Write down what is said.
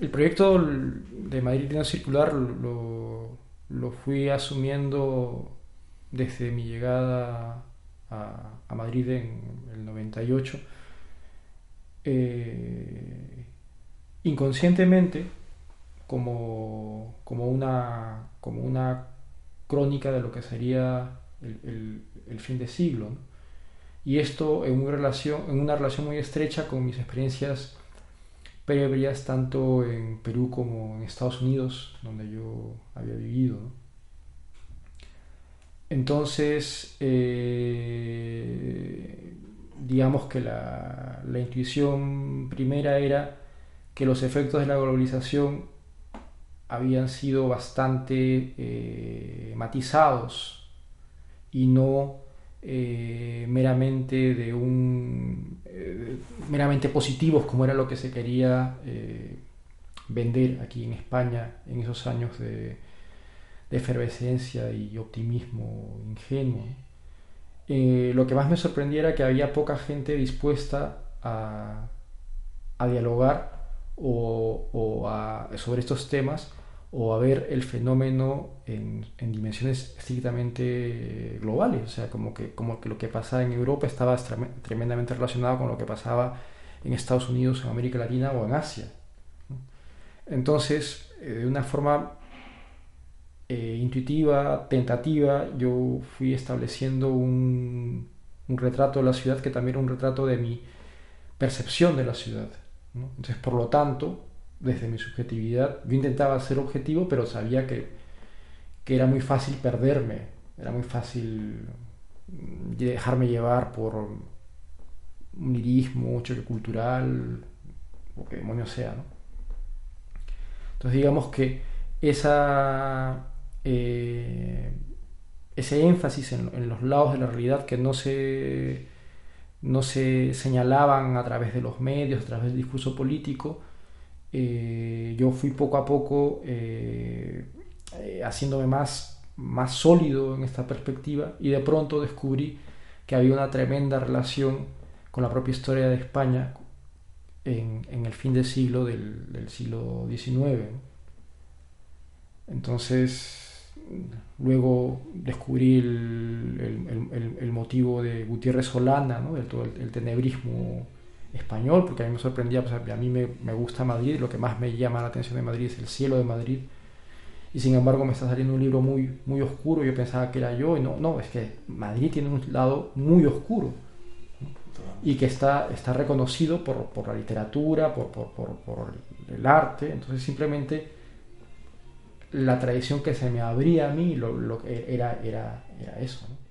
El proyecto de Madrid Circular lo, fui asumiendo desde mi llegada a, Madrid en el 98. Eh, inconscientemente, como, como, una, como una crónica de lo que sería el, fin de siglo. Y esto en una relación muy estrecha con mis experiencias previas tanto en Perú como en Estados Unidos, donde yo había vivido. Entonces, eh, digamos que la, la, intuición primera era que los efectos de la globalización habían sido bastante eh, matizados y no eh, meramente de un eh, meramente positivos como era lo que se quería eh, vender aquí en España en esos años de, efervescencia y optimismo ingenuo. Lo que más me sorprendía era que había poca gente dispuesta a, a dialogar o, o a, sobre estos temas o a ver el fenómeno en, en, dimensiones estrictamente globales, o sea, como que, como que lo que pasaba en Europa estaba tremendamente relacionado con lo que pasaba en Estados Unidos, en América Latina o en Asia. Entonces, eh, de una forma eh, intuitiva, tentativa, yo fui estableciendo un, retrato de la ciudad que también era un retrato de mi percepción de la ciudad. Entonces, por lo tanto, desde mi subjetividad, yo intentaba ser objetivo, pero sabía que, que era muy fácil perderme, era muy fácil dejarme llevar por un lirismo, choque cultural, o que demonio sea. ¿no? Entonces digamos que eh, ese énfasis en, en, los lados de la realidad que no se, no se señalaban a través de los medios, a través del discurso político, eh, yo fui poco a poco eh, eh, haciéndome más, más sólido en esta perspectiva y de pronto descubrí que había una tremenda relación con la propia historia de España en, el fin del siglo, del, siglo XIX. Entonces, luego descubrí el, el, motivo de Gutiérrez Solana, ¿no? de todo el, tenebrismo español, porque a mí me sorprendía, pues a mí me, gusta Madrid, lo que más me llama la atención de Madrid es el cielo de Madrid, y sin embargo me está saliendo un libro muy, muy oscuro, yo pensaba que era yo, y no, no, es que Madrid tiene un lado muy oscuro, y que está, está reconocido por, por la literatura, por, por, por, el arte, entonces simplemente la tradición que se me abría a mí lo, lo era, era, era eso. ¿no?